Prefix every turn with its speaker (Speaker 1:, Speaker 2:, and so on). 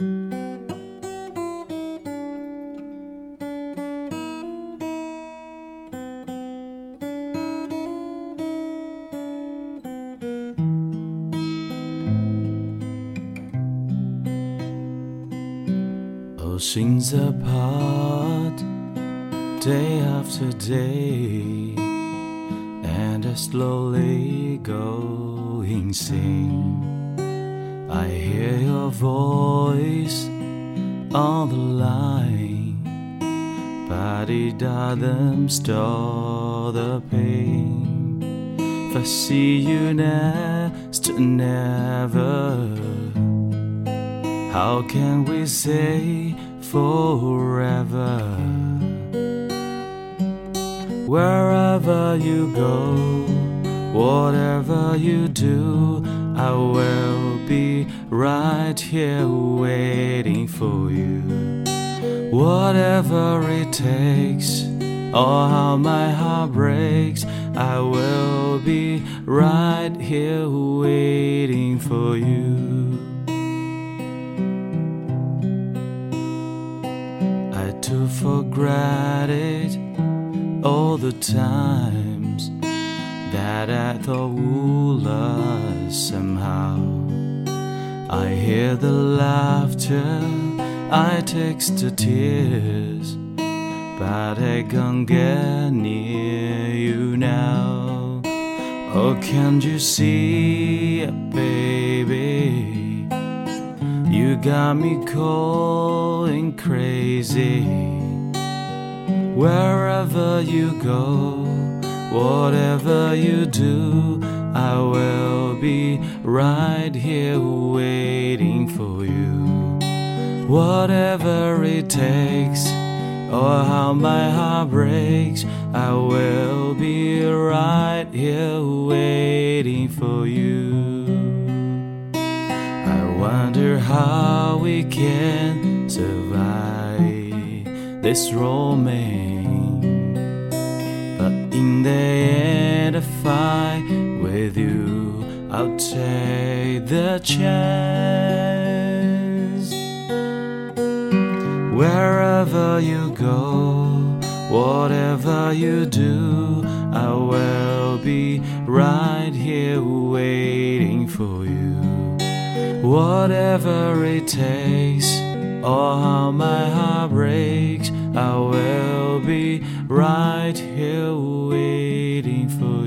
Speaker 1: Oh, Oceans apart, day after day, and I slowly go insane. I hear your voice on the line, but it doesn't stop the pain. If I see you next, never. How can we say forever? Wherever you go, whatever you do, I will be right here waiting for you. Whatever it takes, or how my heart breaks, I will be right here waiting for you. I took for granted all the times that I thought would last somehow. I hear the laughter, I text the tears, but I can't get near you now. Oh, can't you see, baby? You got me going crazy. Wherever you go, whatever you do, I will be right here waiting for you. Whatever it takes, or how my heart breaks, I will be right here waiting for you. I wonder how we can survive this romance. I'll take the chance. Wherever you go, whatever you do, I will be right here waiting for you. Whatever it takes, or how my heart breaks, I will be right here waiting for